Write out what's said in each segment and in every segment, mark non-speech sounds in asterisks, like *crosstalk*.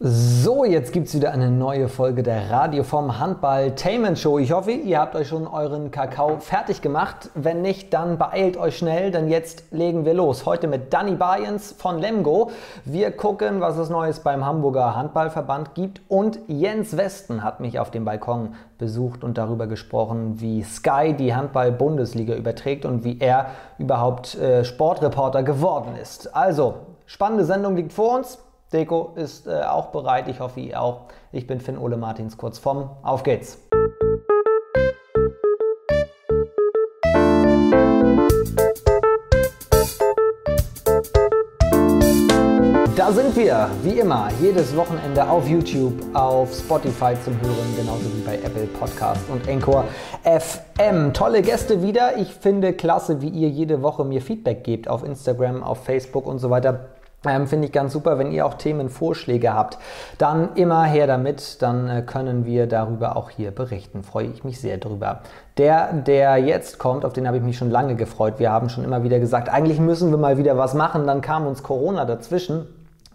So, jetzt gibt es wieder eine neue Folge der Radio vom Handball Tainment Show. Ich hoffe, ihr habt euch schon euren Kakao fertig gemacht. Wenn nicht, dann beeilt euch schnell, denn jetzt legen wir los. Heute mit Danny Bayens von Lemgo. Wir gucken, was es Neues beim Hamburger Handballverband gibt. Und Jens Westen hat mich auf dem Balkon besucht und darüber gesprochen, wie Sky die Handball-Bundesliga überträgt und wie er überhaupt äh, Sportreporter geworden ist. Also, spannende Sendung liegt vor uns. Deko ist äh, auch bereit, ich hoffe ihr auch. Ich bin Finn Ole Martins kurz vom. Auf geht's! Da sind wir, wie immer, jedes Wochenende auf YouTube, auf Spotify zum Hören, genauso wie bei Apple Podcast und Encore FM. Tolle Gäste wieder. Ich finde klasse, wie ihr jede Woche mir Feedback gebt auf Instagram, auf Facebook und so weiter. Ähm, Finde ich ganz super, wenn ihr auch Themenvorschläge habt, dann immer her damit, dann äh, können wir darüber auch hier berichten. Freue ich mich sehr drüber. Der, der jetzt kommt, auf den habe ich mich schon lange gefreut. Wir haben schon immer wieder gesagt, eigentlich müssen wir mal wieder was machen. Dann kam uns Corona dazwischen.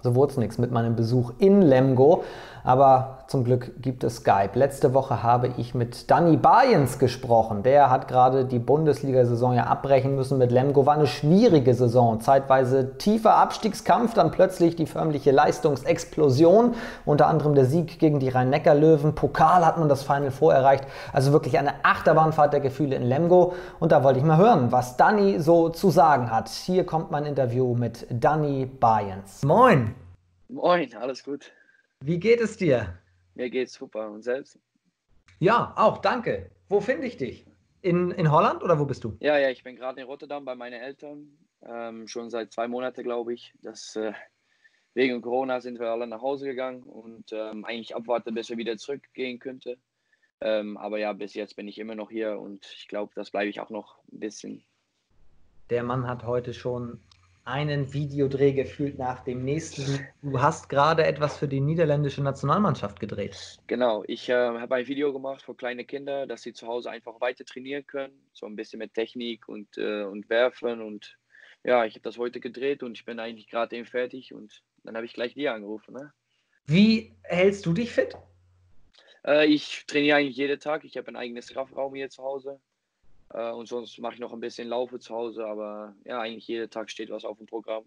So wurde es nichts mit meinem Besuch in Lemgo. Aber zum Glück gibt es Skype. Letzte Woche habe ich mit Danny Bayens gesprochen. Der hat gerade die Bundesliga-Saison ja abbrechen müssen mit Lemgo. War eine schwierige Saison. Zeitweise tiefer Abstiegskampf, dann plötzlich die förmliche Leistungsexplosion. Unter anderem der Sieg gegen die Rhein-Neckar-Löwen. Pokal hat man das Final vorerreicht. Also wirklich eine Achterbahnfahrt der Gefühle in Lemgo. Und da wollte ich mal hören, was Danny so zu sagen hat. Hier kommt mein Interview mit Danny Bayens. Moin! Moin, alles gut. Wie geht es dir? Mir geht's super. Und selbst? Ja, auch, danke. Wo finde ich dich? In, in Holland oder wo bist du? Ja, ja, ich bin gerade in Rotterdam bei meinen Eltern. Ähm, schon seit zwei Monaten, glaube ich. Das, äh, wegen Corona sind wir alle nach Hause gegangen und ähm, eigentlich abwarten, bis wir wieder zurückgehen könnten. Ähm, aber ja, bis jetzt bin ich immer noch hier und ich glaube, das bleibe ich auch noch ein bisschen. Der Mann hat heute schon einen Videodreh gefühlt nach dem nächsten. Du hast gerade etwas für die niederländische Nationalmannschaft gedreht. Genau, ich äh, habe ein Video gemacht für kleine Kinder, dass sie zu Hause einfach weiter trainieren können. So ein bisschen mit Technik und, äh, und Werfen. Und ja, ich habe das heute gedreht und ich bin eigentlich gerade eben fertig. Und dann habe ich gleich dir angerufen. Ne? Wie hältst du dich fit? Äh, ich trainiere eigentlich jeden Tag. Ich habe ein eigenes Kraftraum hier zu Hause. Äh, und sonst mache ich noch ein bisschen Laufe zu Hause, aber ja, eigentlich jeden Tag steht was auf dem Programm.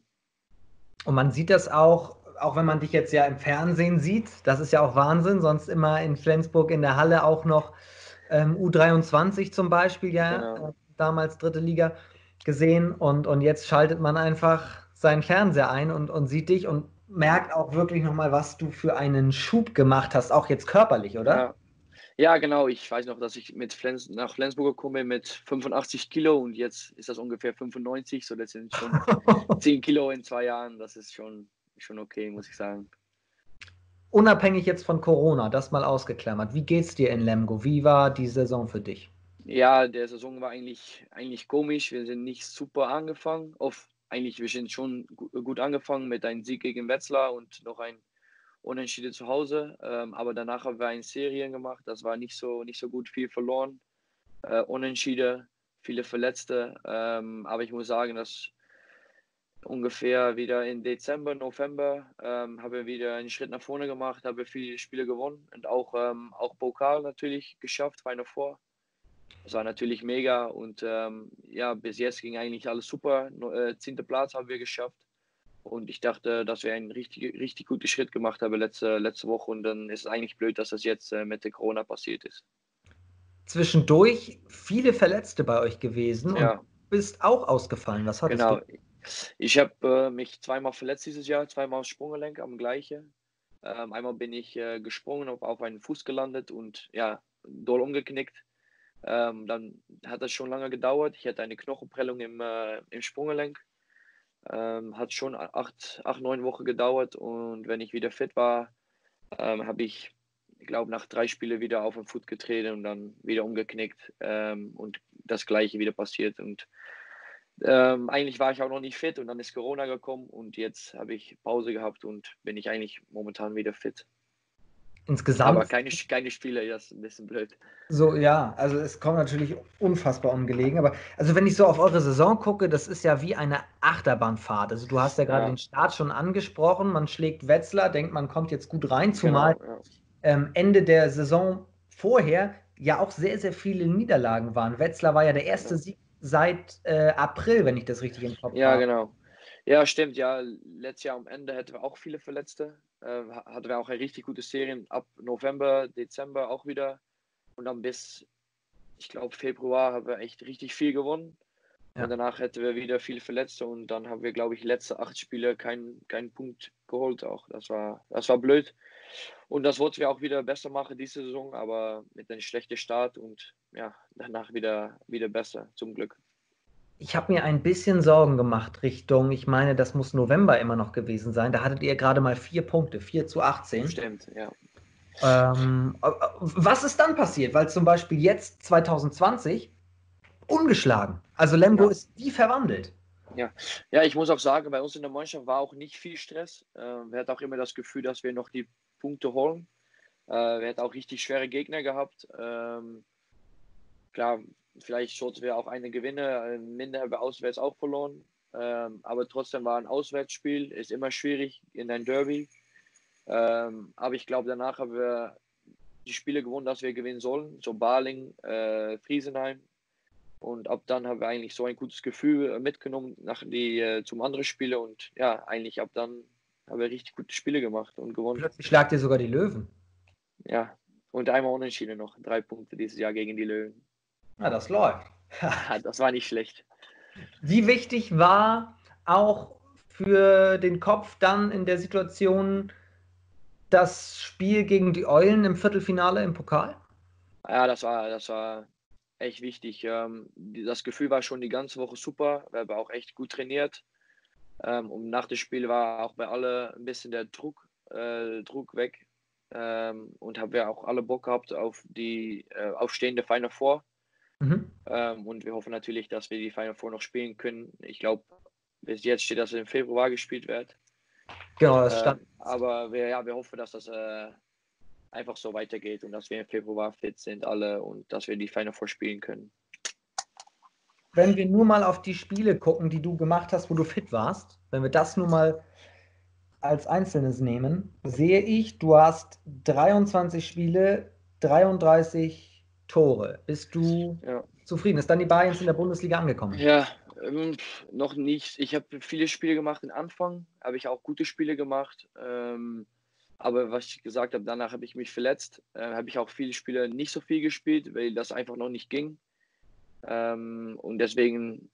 Und man sieht das auch, auch wenn man dich jetzt ja im Fernsehen sieht, das ist ja auch Wahnsinn, sonst immer in Flensburg in der Halle auch noch ähm, U23 zum Beispiel, ja, genau. äh, damals dritte Liga gesehen und, und jetzt schaltet man einfach seinen Fernseher ein und, und sieht dich und merkt auch wirklich nochmal, was du für einen Schub gemacht hast, auch jetzt körperlich, oder? Ja, ja, genau. Ich weiß noch, dass ich mit Flens nach Flensburg komme mit 85 Kilo und jetzt ist das ungefähr 95. So, das sind schon *laughs* 10 Kilo in zwei Jahren. Das ist schon, schon okay, muss ich sagen. Unabhängig jetzt von Corona, das mal ausgeklammert. Wie geht's dir in Lemgo? Wie war die Saison für dich? Ja, der Saison war eigentlich, eigentlich komisch. Wir sind nicht super angefangen. Auf, eigentlich, wir sind schon gut angefangen mit einem Sieg gegen Wetzlar und noch ein Unentschieden zu Hause. Ähm, aber danach haben wir eine Serien gemacht. Das war nicht so, nicht so gut, viel verloren. Äh, Unentschieden, viele Verletzte. Ähm, aber ich muss sagen, dass ungefähr wieder im Dezember, November ähm, haben wir wieder einen Schritt nach vorne gemacht, haben wir viele Spiele gewonnen und auch, ähm, auch Pokal natürlich geschafft, Final Four. Das war natürlich mega und ähm, ja, bis jetzt ging eigentlich alles super. Äh, zehnter Platz haben wir geschafft. Und ich dachte, dass wir einen richtig, richtig guten Schritt gemacht haben letzte, letzte Woche. Und dann ist es eigentlich blöd, dass das jetzt äh, mit der Corona passiert ist. Zwischendurch viele Verletzte bei euch gewesen ja. und du bist auch ausgefallen. Was hattest genau. du? Ich habe äh, mich zweimal verletzt dieses Jahr, zweimal Sprunggelenk am gleichen. Ähm, einmal bin ich äh, gesprungen, auf, auf einen Fuß gelandet und ja, doll umgeknickt. Ähm, dann hat das schon lange gedauert. Ich hatte eine Knochenprellung im, äh, im Sprunggelenk. Ähm, hat schon acht, acht, neun Wochen gedauert und wenn ich wieder fit war, ähm, habe ich, ich glaube, nach drei Spielen wieder auf den Foot getreten und dann wieder umgeknickt ähm, und das gleiche wieder passiert. Und ähm, eigentlich war ich auch noch nicht fit und dann ist Corona gekommen und jetzt habe ich Pause gehabt und bin ich eigentlich momentan wieder fit. Insgesamt. Aber keine, keine Spiele, das ist ein bisschen blöd. So, ja, also es kommt natürlich unfassbar ungelegen. Aber also wenn ich so auf eure Saison gucke, das ist ja wie eine Achterbahnfahrt. Also du hast ja gerade ja. den Start schon angesprochen. Man schlägt Wetzlar, denkt, man kommt jetzt gut rein, zumal genau, ja. ähm, Ende der Saison vorher ja auch sehr, sehr viele Niederlagen waren. Wetzlar war ja der erste ja. Sieg seit äh, April, wenn ich das richtig im Kopf habe. Ja, genau. Ja, stimmt. Ja, letztes Jahr am Ende hatten wir auch viele Verletzte. Äh, hatten wir auch eine richtig gute Serie. Ab November, Dezember auch wieder. Und dann bis, ich glaube, Februar haben wir echt richtig viel gewonnen. Ja. Und danach hätten wir wieder viele Verletzte und dann haben wir, glaube ich, letzte acht Spiele keinen kein Punkt geholt auch. Das war, das war blöd. Und das wollten wir auch wieder besser machen diese Saison, aber mit einem schlechten Start und ja, danach wieder, wieder besser, zum Glück. Ich habe mir ein bisschen Sorgen gemacht Richtung, ich meine, das muss November immer noch gewesen sein. Da hattet ihr gerade mal vier Punkte, 4 zu 18. Stimmt, ja. Ähm, was ist dann passiert? Weil zum Beispiel jetzt 2020 ungeschlagen. Also Lemgo ja. ist wie verwandelt. Ja. ja, ich muss auch sagen, bei uns in der Mannschaft war auch nicht viel Stress. Äh, wir hatten auch immer das Gefühl, dass wir noch die Punkte holen. Äh, wir hatten auch richtig schwere Gegner gehabt. Ähm, klar, vielleicht sollten wir auch eine gewinnen. Minder haben wir auswärts auch verloren. Ähm, aber trotzdem war ein Auswärtsspiel, ist immer schwierig in ein Derby. Ähm, aber ich glaube, danach haben wir die Spiele gewonnen, dass wir gewinnen sollen. So Baling, äh, Friesenheim. Und ab dann haben wir eigentlich so ein gutes Gefühl mitgenommen nach die, äh, zum anderen Spiele. Und ja, eigentlich ab dann haben wir richtig gute Spiele gemacht und gewonnen. Plötzlich schlagt ihr sogar die Löwen. Ja, und einmal unentschieden noch. Drei Punkte dieses Jahr gegen die Löwen. Ja, das läuft. das war nicht schlecht. Wie wichtig war auch für den Kopf dann in der Situation das Spiel gegen die Eulen im Viertelfinale im Pokal? Ja, das war, das war echt wichtig. Ähm, das Gefühl war schon die ganze Woche super. Wir haben auch echt gut trainiert. Ähm, und nach dem Spiel war auch bei alle ein bisschen der Druck, äh, Druck weg. Ähm, und haben wir auch alle Bock gehabt auf die äh, aufstehende Final Four. Mhm. Ähm, und wir hoffen natürlich, dass wir die Final Four noch spielen können. Ich glaube, bis jetzt steht, dass es im Februar gespielt wird. Genau, das stand. Ähm, aber wir, ja, wir hoffen, dass das äh, einfach so weitergeht und dass wir im Februar fit sind alle und dass wir die Final Four spielen können wenn wir nur mal auf die Spiele gucken, die du gemacht hast, wo du fit warst, wenn wir das nur mal als Einzelnes nehmen, sehe ich, du hast 23 Spiele, 33 Tore. Bist du ja. zufrieden? Ist dann die Bayerns in der Bundesliga angekommen? Ja, ähm, noch nicht. Ich habe viele Spiele gemacht. Am Anfang habe ich auch gute Spiele gemacht. Ähm, aber was ich gesagt habe, danach habe ich mich verletzt. Äh, habe ich auch viele Spiele nicht so viel gespielt, weil das einfach noch nicht ging. Ähm, und deswegen,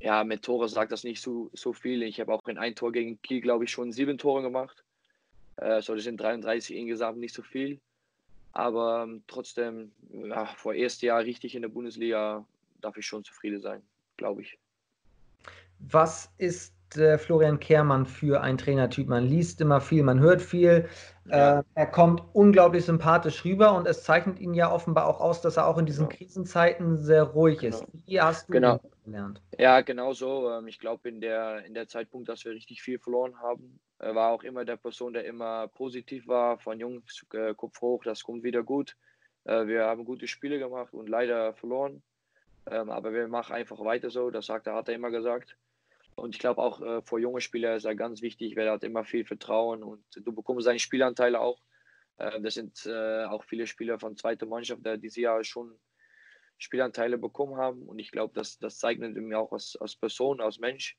ja, mit Tore sagt das nicht so, so viel. Ich habe auch in ein Tor gegen Kiel, glaube ich, schon sieben Tore gemacht. Äh, so, das sind 33 insgesamt nicht so viel. Aber ähm, trotzdem, ja, vor erstes Jahr richtig in der Bundesliga darf ich schon zufrieden sein, glaube ich. Was ist äh, Florian Kehrmann für ein Trainertyp? Man liest immer viel, man hört viel. Ja. Äh, er kommt unglaublich sympathisch rüber und es zeichnet ihn ja offenbar auch aus, dass er auch in diesen genau. Krisenzeiten sehr ruhig ist. Genau. Wie hast du genau. Gelernt? Ja, genau so. Ähm, ich glaube, in der, in der Zeitpunkt, dass wir richtig viel verloren haben, war auch immer der Person, der immer positiv war, von Jungs, äh, Kopf hoch, das kommt wieder gut. Äh, wir haben gute Spiele gemacht und leider verloren. Ähm, aber wir machen einfach weiter so, das sagt hat er immer gesagt. Und ich glaube auch äh, für junge Spieler ist er ganz wichtig, weil er hat immer viel Vertrauen und du bekommst seine Spielanteile auch. Äh, das sind äh, auch viele Spieler von zweiter Mannschaft, die dieses Jahr schon Spielanteile bekommen haben. Und ich glaube, das, das zeichnet ihn auch als, als Person, als Mensch.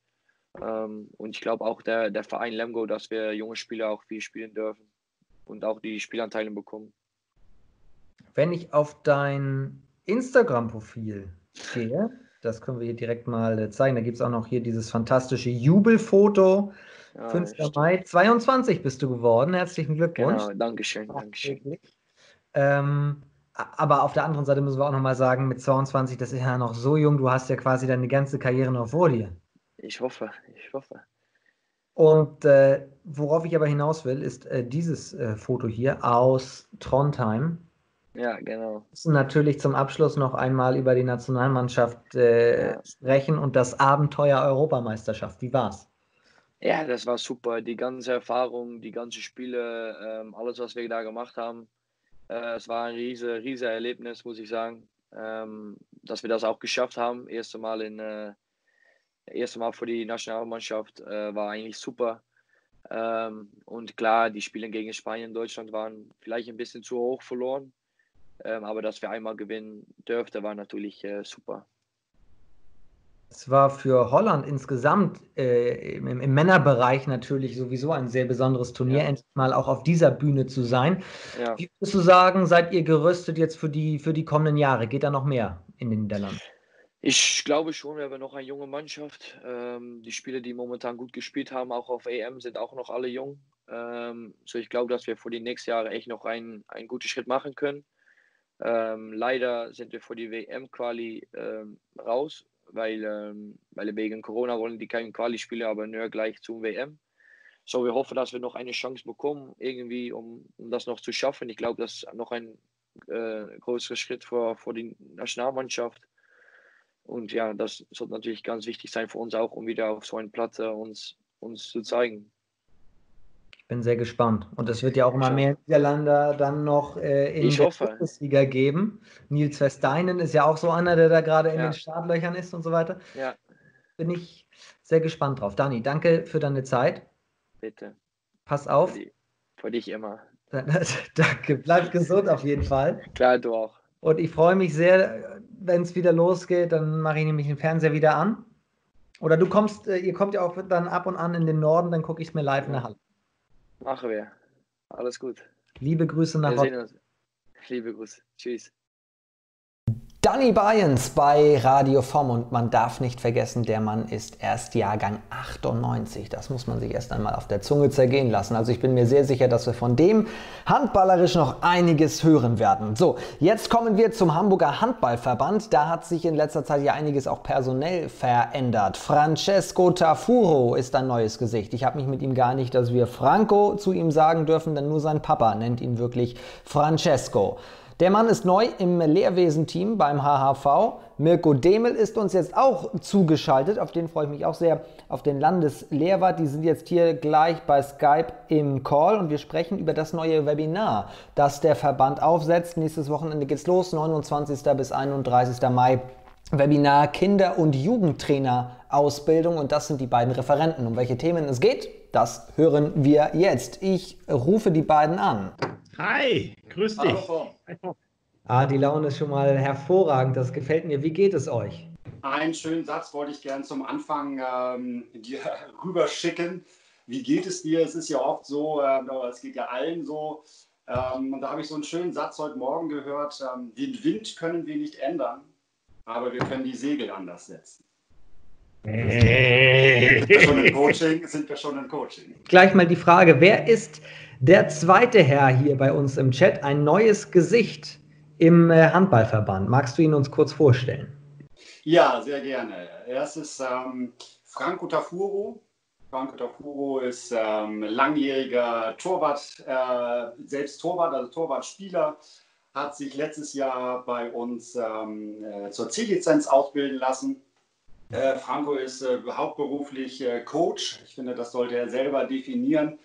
Ähm, und ich glaube auch der, der Verein Lemgo, dass wir junge Spieler auch viel spielen dürfen und auch die Spielanteile bekommen. Wenn ich auf dein Instagram-Profil gehe, das können wir hier direkt mal äh, zeigen. Da gibt es auch noch hier dieses fantastische Jubelfoto. Ja, 5. Mai 22 bist du geworden. Herzlichen Glückwunsch. Genau, Dankeschön. Dankeschön. Ähm, aber auf der anderen Seite müssen wir auch nochmal sagen, mit 22, das ist ja noch so jung, du hast ja quasi deine ganze Karriere noch vor dir. Ich hoffe, ich hoffe. Und äh, worauf ich aber hinaus will, ist äh, dieses äh, Foto hier aus Trondheim. Ja, genau. Wir müssen natürlich zum Abschluss noch einmal über die Nationalmannschaft äh, ja. sprechen und das Abenteuer Europameisterschaft. Wie war's? Ja, das war super. Die ganze Erfahrung, die ganzen Spiele, ähm, alles, was wir da gemacht haben. Äh, es war ein riesiges riese Erlebnis, muss ich sagen. Ähm, dass wir das auch geschafft haben. Erste Mal in äh, erste Mal für die Nationalmannschaft äh, war eigentlich super. Ähm, und klar, die Spiele gegen Spanien und Deutschland waren vielleicht ein bisschen zu hoch verloren. Ähm, aber dass wir einmal gewinnen dürften, war natürlich äh, super. Es war für Holland insgesamt äh, im, im, Männerbereich natürlich sowieso ein sehr besonderes Turnier, ja. endlich mal auch auf dieser Bühne zu sein. Ja. Wie würdest du sagen, seid ihr gerüstet jetzt für die, für die kommenden Jahre? Geht da noch mehr in den Niederlanden? Ich glaube schon, wir haben noch eine junge Mannschaft. Ähm, die Spieler, die momentan gut gespielt haben, auch auf EM, sind auch noch alle jung. Ähm, so ich glaube, dass wir für die nächsten Jahre echt noch einen, einen guten Schritt machen können. Ähm, leider sind wir für die WM-Quali ähm, raus weil, ähm, weil wegen Corona wollen die keine Quali spielen, aber nur gleich zum WM. So, wir hoffen, dass wir noch eine Chance bekommen, irgendwie, um, um das noch zu schaffen. Ich glaube, das ist noch ein äh, größerer Schritt für, für die Nationalmannschaft. Und ja, das sollte natürlich ganz wichtig sein für uns auch, um wieder auf so einen Platz äh, uns, uns zu zeigen bin sehr gespannt. Und es wird ja auch immer mehr Niederländer dann noch äh, in ich der hoffe. Bundesliga geben. Nils Versteinen ist ja auch so einer, der da gerade in ja. den Startlöchern ist und so weiter. Ja. Bin ich sehr gespannt drauf. Dani, danke für deine Zeit. Bitte. Pass auf. Für, dich immer. *laughs* danke. Bleib gesund auf jeden Fall. *laughs* Klar, du auch. Und ich freue mich sehr, wenn es wieder losgeht. Dann mache ich nämlich den Fernseher wieder an. Oder du kommst, äh, ihr kommt ja auch dann ab und an in den Norden, dann gucke ich es mir live in der Halle. Machen wir. Alles gut. Liebe Grüße nach Hause. Liebe Grüße. Tschüss. Danny Bayens bei Radio Vom und man darf nicht vergessen, der Mann ist erst Jahrgang 98. Das muss man sich erst einmal auf der Zunge zergehen lassen. Also ich bin mir sehr sicher, dass wir von dem handballerisch noch einiges hören werden. So, jetzt kommen wir zum Hamburger Handballverband. Da hat sich in letzter Zeit ja einiges auch personell verändert. Francesco Tafuro ist ein neues Gesicht. Ich habe mich mit ihm gar nicht, dass wir Franco zu ihm sagen dürfen, denn nur sein Papa nennt ihn wirklich Francesco. Der Mann ist neu im Lehrwesenteam beim HHV. Mirko Demel ist uns jetzt auch zugeschaltet. Auf den freue ich mich auch sehr. Auf den Landeslehrwart. Die sind jetzt hier gleich bei Skype im Call und wir sprechen über das neue Webinar, das der Verband aufsetzt. Nächstes Wochenende geht's los, 29. bis 31. Mai. Webinar Kinder- und Jugendtrainer-Ausbildung und das sind die beiden Referenten. Um welche Themen es geht, das hören wir jetzt. Ich rufe die beiden an. Hi, grüß dich. Hallo. Ah, die Laune ist schon mal hervorragend. Das gefällt mir. Wie geht es euch? Einen schönen Satz wollte ich gerne zum Anfang ähm, dir *laughs* rüberschicken. Wie geht es dir? Es ist ja oft so, äh, es geht ja allen so. Ähm, und da habe ich so einen schönen Satz heute Morgen gehört. Ähm, den Wind können wir nicht ändern, aber wir können die Segel anders setzen. Sind wir schon im *laughs* Coaching? Sind wir schon im Coaching? Gleich mal die Frage, wer ist der zweite Herr hier bei uns im Chat, ein neues Gesicht im äh, Handballverband. Magst du ihn uns kurz vorstellen? Ja, sehr gerne. Es ist ähm, Franco Tafuro. Franco Tafuro ist ähm, langjähriger Torwart, äh, selbst Torwart, also Torwartspieler, hat sich letztes Jahr bei uns ähm, äh, zur C-Lizenz ausbilden lassen. Äh, Franco ist äh, hauptberuflich äh, Coach. Ich finde, das sollte er selber definieren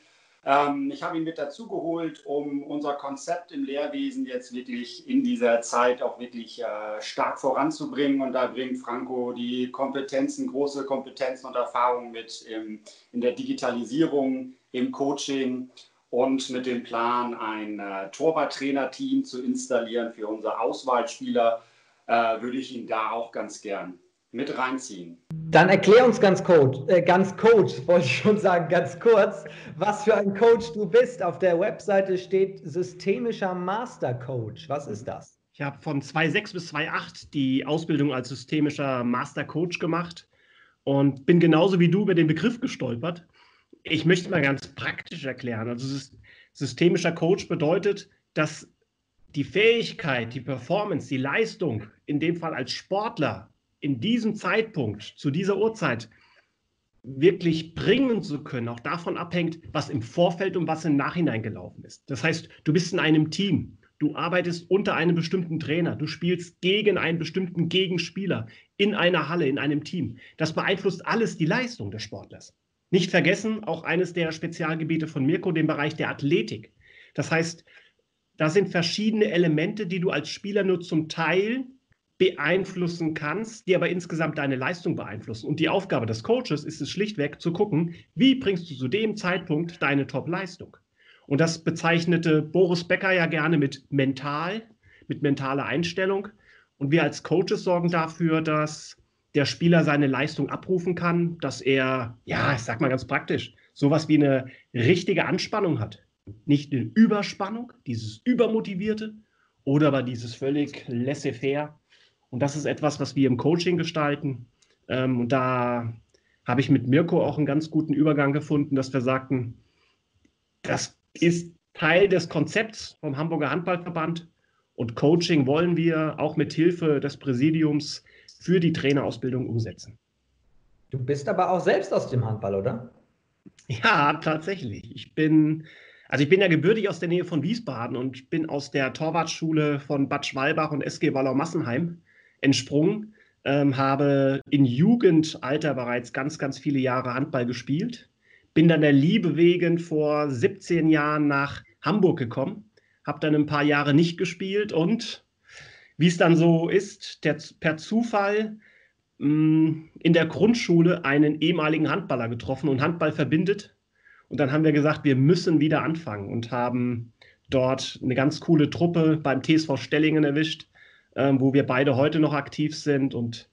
ähm, ich habe ihn mit dazu geholt, um unser Konzept im Lehrwesen jetzt wirklich in dieser Zeit auch wirklich äh, stark voranzubringen. Und da bringt Franco die Kompetenzen, große Kompetenzen und Erfahrungen mit im, in der Digitalisierung, im Coaching und mit dem Plan, ein äh, Torwarttrainerteam zu installieren für unsere Auswahlspieler, äh, würde ich ihn da auch ganz gern mit reinziehen. Dann erklär uns ganz, Coach, äh, ganz Coach, *laughs* wollte ich schon sagen, ganz kurz, was für ein Coach du bist. Auf der Webseite steht systemischer Master Coach. Was ist das? Ich habe von 2.6 bis 2.8 die Ausbildung als systemischer Master Coach gemacht und bin genauso wie du über den Begriff gestolpert. Ich möchte mal ganz praktisch erklären. Also systemischer Coach bedeutet, dass die Fähigkeit, die Performance, die Leistung, in dem Fall als Sportler, in diesem Zeitpunkt, zu dieser Uhrzeit, wirklich bringen zu können, auch davon abhängt, was im Vorfeld und was im Nachhinein gelaufen ist. Das heißt, du bist in einem Team, du arbeitest unter einem bestimmten Trainer, du spielst gegen einen bestimmten Gegenspieler in einer Halle, in einem Team. Das beeinflusst alles die Leistung des Sportlers. nicht vergessen, auch eines der Spezialgebiete von Mirko, den Bereich der Athletik. Das heißt, da sind verschiedene Elemente, die du als Spieler nur zum Teil beeinflussen kannst, die aber insgesamt deine Leistung beeinflussen. Und die Aufgabe des Coaches ist es schlichtweg zu gucken, wie bringst du zu dem Zeitpunkt deine Top-Leistung. Und das bezeichnete Boris Becker ja gerne mit mental, mit mentaler Einstellung. Und wir als Coaches sorgen dafür, dass der Spieler seine Leistung abrufen kann, dass er, ja, ich sag mal ganz praktisch, sowas wie eine richtige Anspannung hat. Nicht eine Überspannung, dieses Übermotivierte, oder aber dieses völlig laissez-faire. Und das ist etwas, was wir im Coaching gestalten. Ähm, und da habe ich mit Mirko auch einen ganz guten Übergang gefunden, dass wir sagten, das ist Teil des Konzepts vom Hamburger Handballverband. Und Coaching wollen wir auch mit Hilfe des Präsidiums für die Trainerausbildung umsetzen. Du bist aber auch selbst aus dem Handball, oder? Ja, tatsächlich. Ich bin, also ich bin ja gebürtig aus der Nähe von Wiesbaden und bin aus der Torwartschule von Bad Schwalbach und SG Wallau-Massenheim entsprungen, ähm, habe in Jugendalter bereits ganz, ganz viele Jahre Handball gespielt, bin dann der Liebe wegen vor 17 Jahren nach Hamburg gekommen, habe dann ein paar Jahre nicht gespielt und wie es dann so ist, der, per Zufall mh, mm, in der Grundschule einen ehemaligen Handballer getroffen und Handball verbindet. Und dann haben wir gesagt, wir müssen wieder anfangen und haben dort eine ganz coole Truppe beim TSV Stellingen erwischt, ähm, wo wir beide heute noch aktiv sind. Und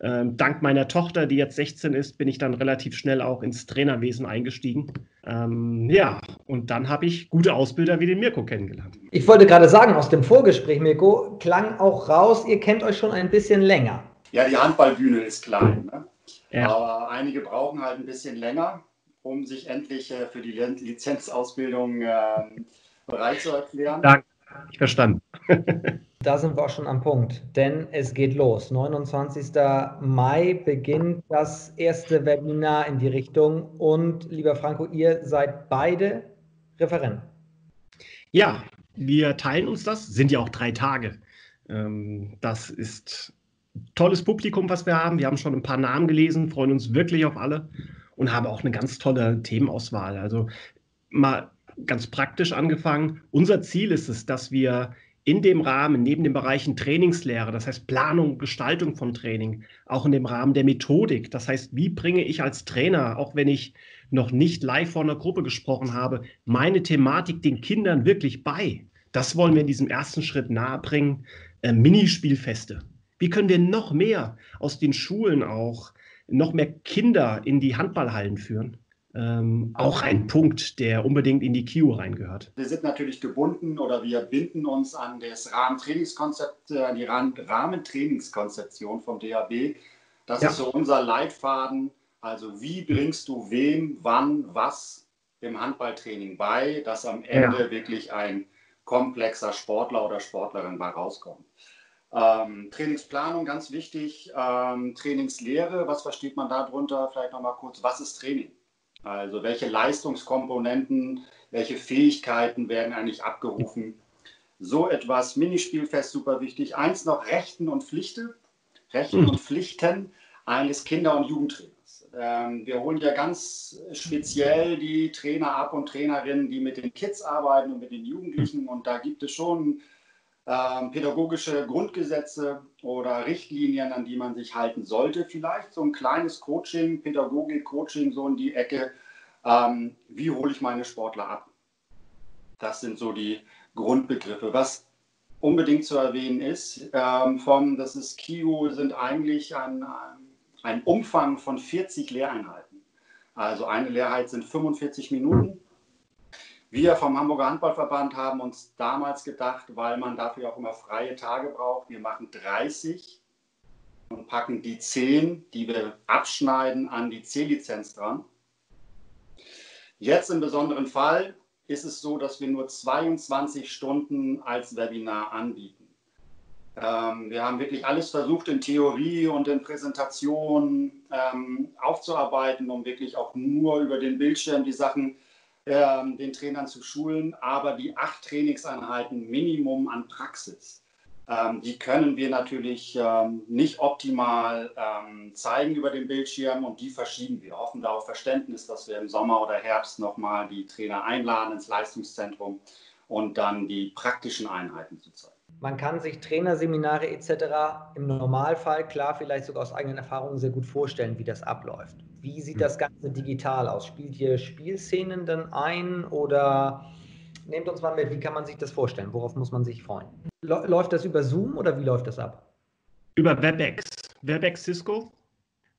ähm, dank meiner Tochter, die jetzt 16 ist, bin ich dann relativ schnell auch ins Trainerwesen eingestiegen. Ähm, ja, und dann habe ich gute Ausbilder wie den Mirko kennengelernt. Ich wollte gerade sagen, aus dem Vorgespräch, Mirko, klang auch raus, ihr kennt euch schon ein bisschen länger. Ja, die Handballbühne ist klein. Ne? Ja. Aber einige brauchen halt ein bisschen länger, um sich endlich äh, für die Lizenzausbildung äh, bereit zu erklären. Danke, ich verstanden. *laughs* Da sind wir auch schon am Punkt, denn es geht los. 29. Mai beginnt das erste Webinar in die Richtung. Und lieber Franco, ihr seid beide Referenten. Ja, wir teilen uns das, sind ja auch drei Tage. Ähm, das ist tolles Publikum, was wir haben. Wir haben schon ein paar Namen gelesen, freuen uns wirklich auf alle und haben auch eine ganz tolle Themenauswahl. Also mal ganz praktisch angefangen. Unser Ziel ist es, dass wir in dem Rahmen, neben den Bereichen Trainingslehre, das heißt Planung, Gestaltung von Training, auch in dem Rahmen der Methodik, das heißt, wie bringe ich als Trainer, auch wenn ich noch nicht live vor einer Gruppe gesprochen habe, meine Thematik den Kindern wirklich bei. Das wollen wir in diesem ersten Schritt nahebringen. Äh, Minispielfeste. Wie können wir noch mehr aus den Schulen auch, noch mehr Kinder in die Handballhallen führen? Ähm, auch ein Punkt, der unbedingt in die KIO reingehört. Wir sind natürlich gebunden oder wir binden uns an das Rahmentrainingskonzept, an die Rahmentrainingskonzeption vom DAB. Das ja. ist so unser Leitfaden. Also wie bringst du wem, wann, was im Handballtraining bei, dass am Ende ja. wirklich ein komplexer Sportler oder Sportlerin bei rauskommt. Ähm, Trainingsplanung ganz wichtig, ähm, Trainingslehre, was versteht man darunter? Vielleicht nochmal kurz, was ist Training? Also welche Leistungskomponenten, welche Fähigkeiten werden eigentlich abgerufen? So etwas, Minispielfest, super wichtig. Eins noch, Rechten und Pflichten. Rechten mhm. und Pflichten eines Kinder- und Jugendtrainers. Ähm, wir holen ja ganz speziell die Trainer ab und Trainerinnen, die mit den Kids arbeiten und mit den Jugendlichen. Und da gibt es schon ähm, pädagogische Grundgesetze oder Richtlinien, an die man sich halten sollte. Vielleicht so ein kleines Coaching, Pädagogik, Coaching, so in die Ecke. Ähm, wie hole ich meine Sportler ab? Das sind so die Grundbegriffe. Was unbedingt zu erwähnen ist, ähm, vom, das ist KIO, sind eigentlich ein, ein Umfang von 40 Lehreinheiten. Also eine Lehrheit sind 45 Minuten wir vom Hamburger Handballverband haben uns damals gedacht, weil man dafür auch immer freie Tage braucht, wir machen 30 und packen die 10, die wir abschneiden, an die C-Lizenz dran. Jetzt im besonderen Fall ist es so, dass wir nur 22 Stunden als Webinar anbieten. Ähm, wir haben wirklich alles versucht in Theorie und in Präsentation ähm, aufzuarbeiten, um wirklich auch nur über den Bildschirm die Sachen ähm, den Trainern zu schulen, aber die acht Trainingseinheiten Minimum an Praxis. Ähm, die können wir natürlich ähm, nicht optimal ähm, zeigen über den Bildschirm und die verschieben wir. Hoffen da auf Verständnis, dass wir im Sommer oder Herbst nochmal die Trainer einladen ins Leistungszentrum und dann die praktischen Einheiten zu zeigen. Man kann sich Trainerseminare etc. im Normalfall, klar, vielleicht sogar aus eigenen Erfahrungen sehr gut vorstellen, wie das abläuft. Wie sieht hm. das Ganze digital aus? Spielt ihr Spielszenen dann ein oder nehmt uns mal mit, wie kann man sich das vorstellen? Worauf muss man sich freuen? Läuft das über Zoom oder wie läuft das ab? Über WebEx. WebEx Cisco.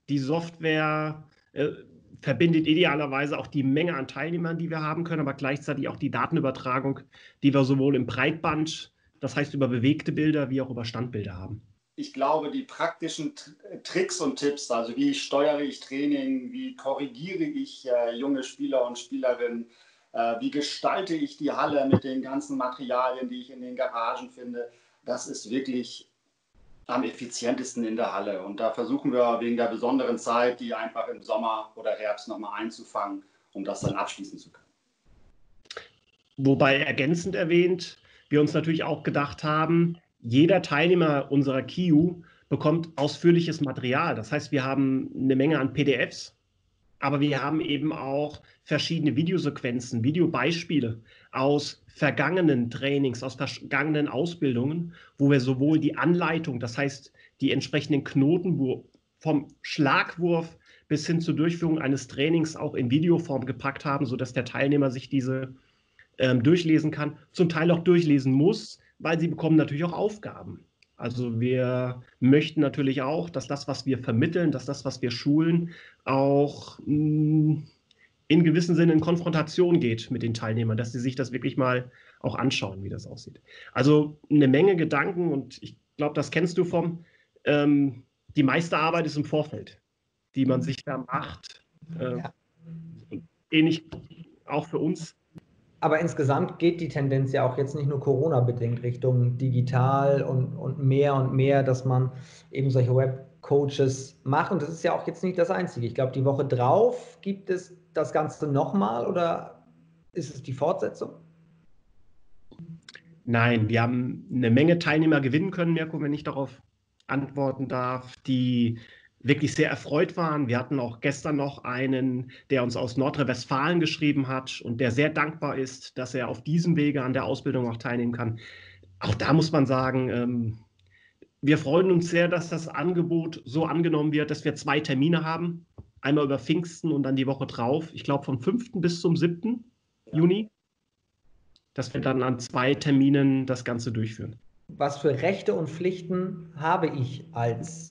Die Software äh, verbindet idealerweise auch die Menge an Teilnehmern, die wir haben können, aber gleichzeitig auch die Datenübertragung, die wir sowohl im Breitband, das heißt über bewegte Bilder, wie auch über Standbilder haben. Ich glaube, die praktischen Tricks und Tipps, also wie steuere ich Training, wie korrigiere ich äh, junge Spieler und Spielerinnen, äh, wie gestalte ich die Halle mit den ganzen Materialien, die ich in den Garagen finde, das ist wirklich am effizientesten in der Halle. Und da versuchen wir wegen der besonderen Zeit, die einfach im Sommer oder Herbst nochmal einzufangen, um das dann abschließen zu können. Wobei ergänzend erwähnt, wir uns natürlich auch gedacht haben, jeder Teilnehmer unserer KIU bekommt ausführliches Material. Das heißt, wir haben eine Menge an PDFs, aber wir haben eben auch verschiedene Videosequenzen, Videobeispiele aus vergangenen Trainings, aus vergangenen Ausbildungen, wo wir sowohl die Anleitung, das heißt die entsprechenden Knoten vom Schlagwurf bis hin zur Durchführung eines Trainings auch in Videoform gepackt haben, sodass der Teilnehmer sich diese ähm, durchlesen kann, zum Teil auch durchlesen muss, weil sie bekommen natürlich auch Aufgaben. Also wir möchten natürlich auch, dass das, was wir vermitteln, dass das, was wir schulen, auch mh, mm, in gewissem Sinne in Konfrontation geht mit den Teilnehmern, dass sie sich das wirklich mal auch anschauen, wie das aussieht. Also eine Menge Gedanken und ich glaube, das kennst du vom, ähm, die meiste Arbeit ist im Vorfeld, die man sich da macht. Äh, ja. Ähnlich auch für uns aber insgesamt geht die Tendenz ja auch jetzt nicht nur Corona-bedingt Richtung digital und, und mehr und mehr, dass man eben solche Web-Coaches macht. Und das ist ja auch jetzt nicht das Einzige. Ich glaube, die Woche drauf gibt es das Ganze nochmal oder ist es die Fortsetzung? Nein, wir haben eine Menge Teilnehmer gewinnen können, Mirko, wenn ich darauf antworten darf, die wirklich sehr erfreut waren. Wir hatten auch gestern noch einen, der uns aus Nordrhein-Westfalen geschrieben hat und der sehr dankbar ist, dass er auf diesem Wege an der Ausbildung auch teilnehmen kann. Auch da muss man sagen, ähm, wir freuen uns sehr, dass das Angebot so angenommen wird, dass wir zwei Termine haben. Einmal über Pfingsten und dann die Woche drauf. Ich glaube vom 5. bis zum 7. Ja. Juni. Dass wir dann an zwei Terminen das Ganze durchführen. Was für Rechte und Pflichten habe ich als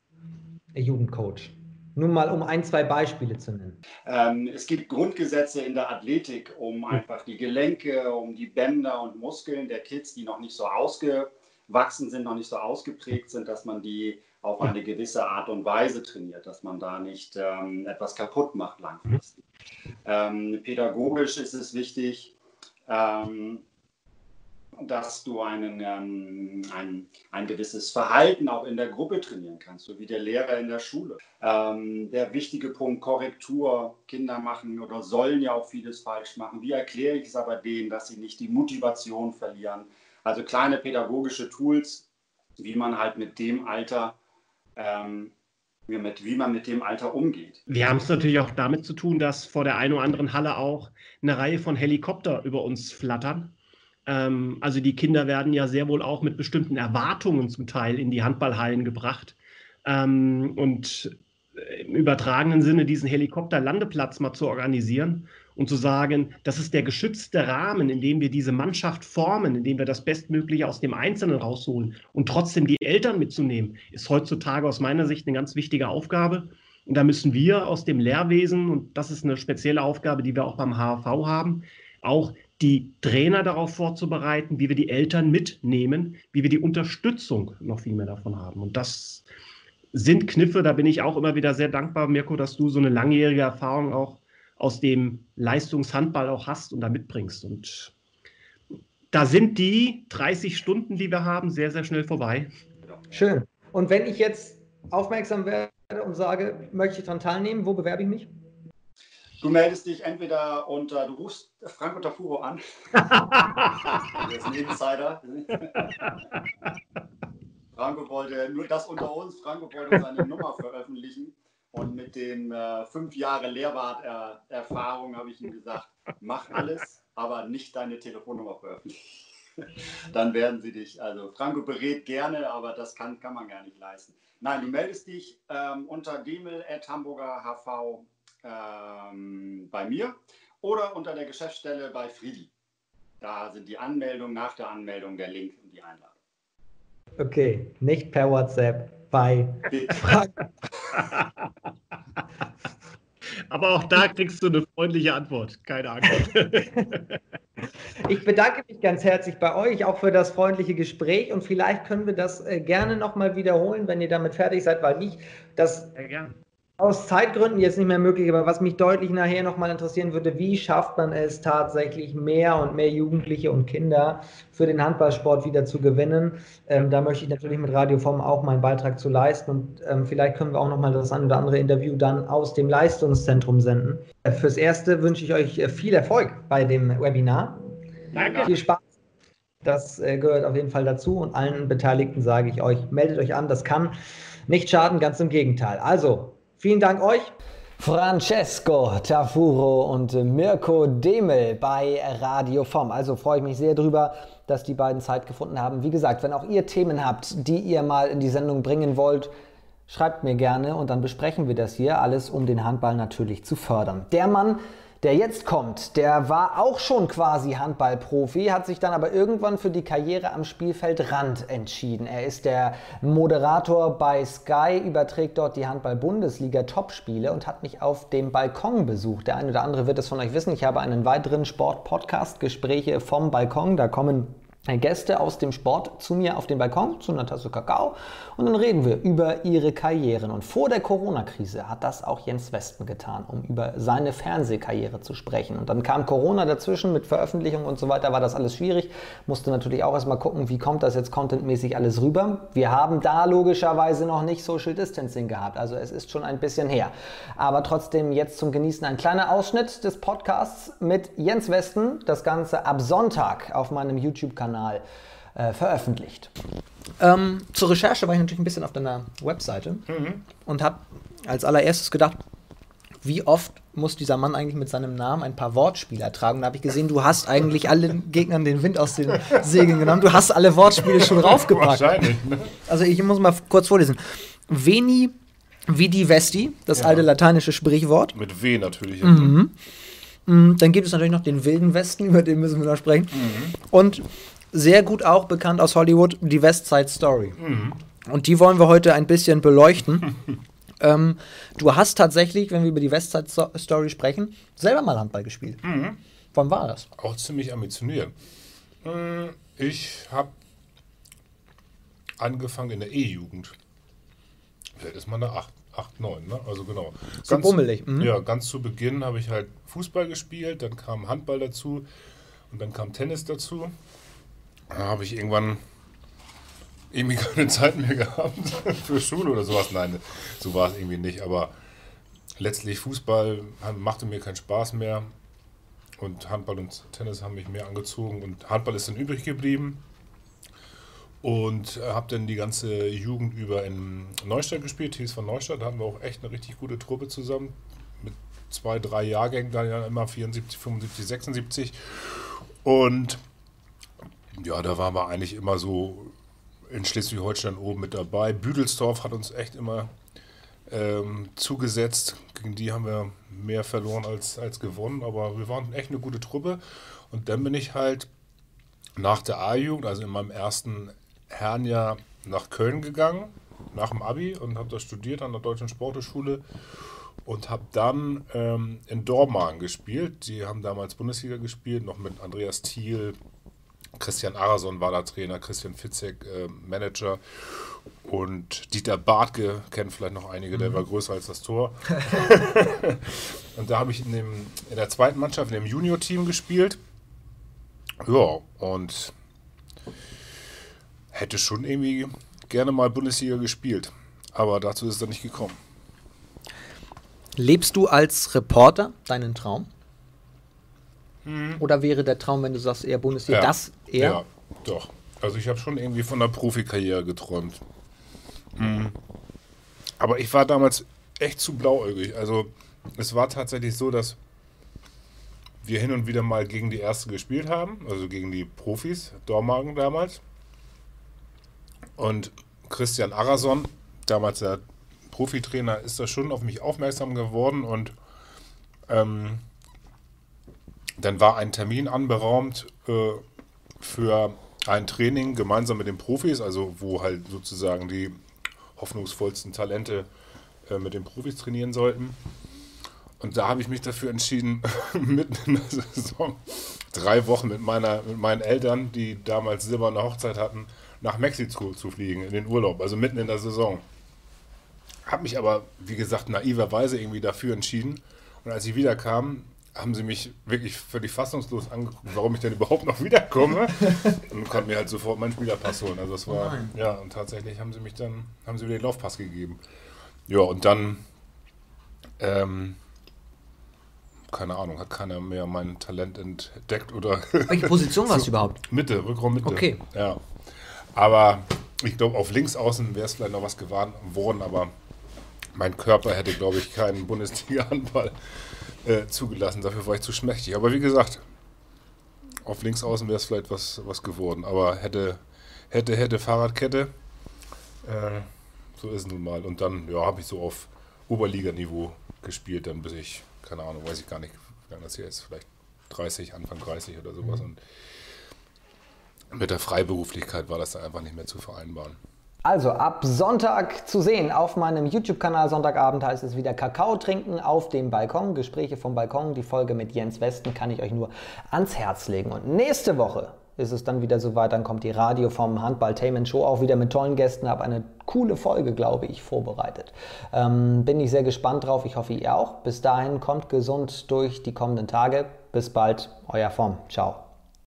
Jugendcoach? Nur mal um ein, zwei Beispiele zu nennen. Ähm, es gibt Grundgesetze in der Athletik, um einfach die Gelenke, um die Bänder und Muskeln der Kids, die noch nicht so ausgewachsen sind, noch nicht so ausgeprägt sind, dass man die auf eine gewisse Art und Weise trainiert, dass man da nicht ähm, etwas kaputt macht langfristig. Ähm, pädagogisch ist es wichtig, ähm, dass du einen, ähm, ein, ein gewisses Verhalten auch in der Gruppe trainieren kannst, so wie der Lehrer in der Schule. Ähm, der wichtige Punkt Korrektur, Kinder machen oder sollen ja auch vieles falsch machen. Wie erkläre ich es aber denen, dass sie nicht die Motivation verlieren? Also kleine pädagogische Tools, wie man halt mit dem Alter ähm, mit, wie man mit dem Alter umgeht. Wir haben es natürlich auch damit zu tun, dass vor der einen oder anderen Halle auch eine Reihe von Helikopter über uns flattern. Ähm, also die Kinder werden ja sehr wohl auch mit bestimmten Erwartungen zum Teil in die Handballhallen gebracht. Ähm, und im übertragenen Sinne diesen Helikopterlandeplatz mal zu organisieren und zu sagen, das ist der geschützte Rahmen, in dem wir diese Mannschaft formen, in dem wir das Bestmögliche aus dem Einzelnen rausholen und trotzdem die Eltern mitzunehmen, ist heutzutage aus meiner Sicht eine ganz wichtige Aufgabe. Und da müssen wir aus dem Lehrwesen, und das ist eine spezielle Aufgabe, die wir auch beim HAV haben, auch die Trainer darauf vorzubereiten, wie wir die Eltern mitnehmen, wie wir die Unterstützung noch viel mehr davon haben. Und das sind Kniffe, da bin ich auch immer wieder sehr dankbar, Mirko, dass du so eine langjährige Erfahrung auch aus dem Leistungshandball auch hast und da mitbringst. Und da sind die 30 Stunden, die wir haben, sehr, sehr schnell vorbei. Schön. Und wenn ich jetzt aufmerksam werde und sage, möchte ich daran teilnehmen, wo bewerbe ich mich? Du meldest dich entweder unter, du rufst Frank Furo an. *laughs* das ist ein Insider. Franco wollte, nur das unter uns, Franco wollte seine Nummer veröffentlichen. Und mit den äh, fünf Jahre Lehrwart-Erfahrung habe ich ihm gesagt, mach alles, aber nicht deine Telefonnummer veröffentlichen. *laughs* Dann werden sie dich, also Franco berät gerne, aber das kann, kann man gar nicht leisten. Nein, du meldest dich ähm, unter demel.hamburgerhv ähm, bei mir oder unter der Geschäftsstelle bei Friedi. Da sind die Anmeldungen, nach der Anmeldung der Link und die Einladung. Okay, nicht per WhatsApp, bei Frank. *laughs* Aber auch da kriegst du eine freundliche Antwort. Keine Angst. *laughs* Ich bedanke mich ganz herzlich bei euch, auch für das freundliche Gespräch. Und vielleicht können wir das äh, gerne nochmal wiederholen, wenn ihr damit fertig seid, weil nicht das. Aus Zeitgründen jetzt nicht mehr möglich, aber was mich deutlich nachher nochmal interessieren würde, wie schafft man es tatsächlich mehr und mehr Jugendliche und Kinder für den Handballsport wieder zu gewinnen? Ähm, da möchte ich natürlich mit Radioform auch meinen Beitrag zu leisten und ähm, vielleicht können wir auch nochmal das ein oder andere Interview dann aus dem Leistungszentrum senden. Äh, fürs Erste wünsche ich euch äh, viel Erfolg bei dem Webinar. Danke. Viel Spaß. Das äh, gehört auf jeden Fall dazu und allen Beteiligten sage ich euch, meldet euch an, das kann nicht schaden, ganz im Gegenteil. Also, Vielen Dank euch. Francesco Tafuro und Mirko Demel bei Radio Vom. Also freue ich mich sehr drüber, dass die beiden Zeit gefunden haben. Wie gesagt, wenn auch ihr Themen habt, die ihr mal in die Sendung bringen wollt, schreibt mir gerne und dann besprechen wir das hier. Alles, um den Handball natürlich zu fördern. Der Mann, der jetzt kommt, der war auch schon quasi Handballprofi, hat sich dann aber irgendwann für die Karriere am Spielfeldrand entschieden. Er ist der Moderator bei Sky, überträgt dort die Handball-Bundesliga-Topspiele und hat mich auf dem Balkon besucht. Der eine oder andere wird es von euch wissen. Ich habe einen weiteren Sport-Podcast, Gespräche vom Balkon. Da kommen Gäste aus dem Sport zu mir auf den Balkon zu einer Tasse Kakao und dann reden wir über ihre Karrieren. Und vor der Corona-Krise hat das auch Jens Westen getan, um über seine Fernsehkarriere zu sprechen. Und dann kam Corona dazwischen mit Veröffentlichung und so weiter, war das alles schwierig. Musste natürlich auch erstmal gucken, wie kommt das jetzt contentmäßig alles rüber. Wir haben da logischerweise noch nicht Social Distancing gehabt, also es ist schon ein bisschen her. Aber trotzdem jetzt zum Genießen ein kleiner Ausschnitt des Podcasts mit Jens Westen. Das Ganze ab Sonntag auf meinem YouTube-Kanal Kanal äh, veröffentlicht. Ähm, zur Recherche war ich natürlich ein bisschen auf deiner Webseite mhm. und habe als allererstes gedacht, wie oft muss dieser Mann eigentlich mit seinem Namen ein paar Wortspiele ertragen? Da habe ich gesehen, du hast eigentlich allen Gegnern den Wind aus den Segeln genommen. Du hast alle Wortspiele schon raufgepackt. Wahrscheinlich. Ne? Also ich muss mal kurz vorlesen. Veni vidi vesti, das ja. alte lateinische Sprichwort. Mit W natürlich. Mhm. mhm. Dann gibt es natürlich noch den wilden Westen, über den müssen wir noch sprechen. Mhm. Und sehr gut auch bekannt aus Hollywood, die West Side Story. Mhm. Und die wollen wir heute ein bisschen beleuchten. *laughs* ähm, du hast tatsächlich, wenn wir über die West Side Story sprechen, selber mal Handball gespielt. Mhm. Wann war das? Auch ziemlich ambitioniert. Hm, ich habe angefangen in der E-Jugend. Vielleicht ist man da 8, 8 9, ne? Also genau. So ganz, bummelig. Mhm. Ja, ganz zu Beginn habe ich halt Fußball gespielt, dann kam Handball dazu und dann kam Tennis dazu. Da habe ich irgendwann irgendwie *laughs* keine Zeit mehr gehabt *laughs* für Schule oder sowas. Nein, so war es irgendwie nicht. Aber letztlich Fußball machte mir keinen Spaß mehr. Und Handball und Tennis haben mich mehr angezogen. Und Handball ist dann übrig geblieben. Und habe dann die ganze Jugend über in Neustadt gespielt, hieß von Neustadt. Da hatten wir auch echt eine richtig gute Truppe zusammen. Mit zwei, drei Jahrgängen, dann immer 74, 75, 76. Und ja, da waren wir eigentlich immer so in Schleswig-Holstein oben mit dabei. Büdelsdorf hat uns echt immer ähm, zugesetzt. Gegen die haben wir mehr verloren als, als gewonnen, aber wir waren echt eine gute Truppe. Und dann bin ich halt nach der A-Jugend, also in meinem ersten Herrenjahr, nach Köln gegangen, nach dem Abi und habe da studiert an der Deutschen Sporthochschule und habe dann ähm, in Dormagen gespielt. Die haben damals Bundesliga gespielt, noch mit Andreas Thiel, Christian Arason war da Trainer, Christian Fitzek äh, Manager und Dieter Bartke kennen vielleicht noch einige, der mhm. war größer als das Tor. *laughs* und da habe ich in, dem, in der zweiten Mannschaft, in dem Junior-Team gespielt. Ja, und hätte schon irgendwie gerne mal Bundesliga gespielt. Aber dazu ist es dann nicht gekommen. Lebst du als Reporter deinen Traum? Mhm. Oder wäre der Traum, wenn du sagst, eher Bundesliga, ja. das eher? Ja, doch. Also ich habe schon irgendwie von der Profikarriere geträumt. Mhm. Aber ich war damals echt zu blauäugig. Also es war tatsächlich so, dass wir hin und wieder mal gegen die Erste gespielt haben, also gegen die Profis, Dormagen damals. Und Christian Arason, damals der Profitrainer, ist da schon auf mich aufmerksam geworden und ähm, dann war ein Termin anberaumt äh, für ein Training gemeinsam mit den Profis, also wo halt sozusagen die hoffnungsvollsten Talente äh, mit den Profis trainieren sollten. Und da habe ich mich dafür entschieden, *laughs* mitten in der Saison, drei Wochen mit, meiner, mit meinen Eltern, die damals silberne Hochzeit hatten, nach Mexiko zu fliegen, in den Urlaub, also mitten in der Saison. Habe mich aber, wie gesagt, naiverweise irgendwie dafür entschieden. Und als ich wiederkam, haben sie mich wirklich völlig fassungslos angeguckt, warum ich denn überhaupt noch wiederkomme. *laughs* und konnten mir halt sofort meinen Spielerpass holen. Also das war, oh ja, und tatsächlich haben sie mich dann, haben sie mir den Laufpass gegeben. Ja, und dann, ähm, keine Ahnung, hat keiner mehr mein Talent entdeckt oder. Welche Position warst du *laughs* überhaupt? Mitte, Rückraum Mitte. Okay. Ja. Aber ich glaube, auf links außen wäre es vielleicht noch was geworden, aber mein Körper hätte, glaube ich, keinen Bundesliga-Handball äh, zugelassen. Dafür war ich zu schmächtig. Aber wie gesagt, auf links außen wäre es vielleicht was, was geworden. Aber hätte, hätte, hätte Fahrradkette. Äh, so ist es nun mal. Und dann, ja, habe ich so auf Oberliganiveau gespielt, dann bis ich, keine Ahnung, weiß ich gar nicht, wie lange das hier ist, vielleicht 30, Anfang 30 oder sowas. Mhm. Und mit der Freiberuflichkeit war das dann einfach nicht mehr zu vereinbaren. Also ab Sonntag zu sehen auf meinem YouTube-Kanal Sonntagabend heißt es wieder Kakao trinken auf dem Balkon. Gespräche vom Balkon. Die Folge mit Jens Westen kann ich euch nur ans Herz legen. Und nächste Woche ist es dann wieder soweit. Dann kommt die Radio vom Handballtainment Show auch wieder mit tollen Gästen. Habe eine coole Folge, glaube ich, vorbereitet. Ähm, bin ich sehr gespannt drauf. Ich hoffe, ihr auch. Bis dahin kommt gesund durch die kommenden Tage. Bis bald, euer Form. Ciao.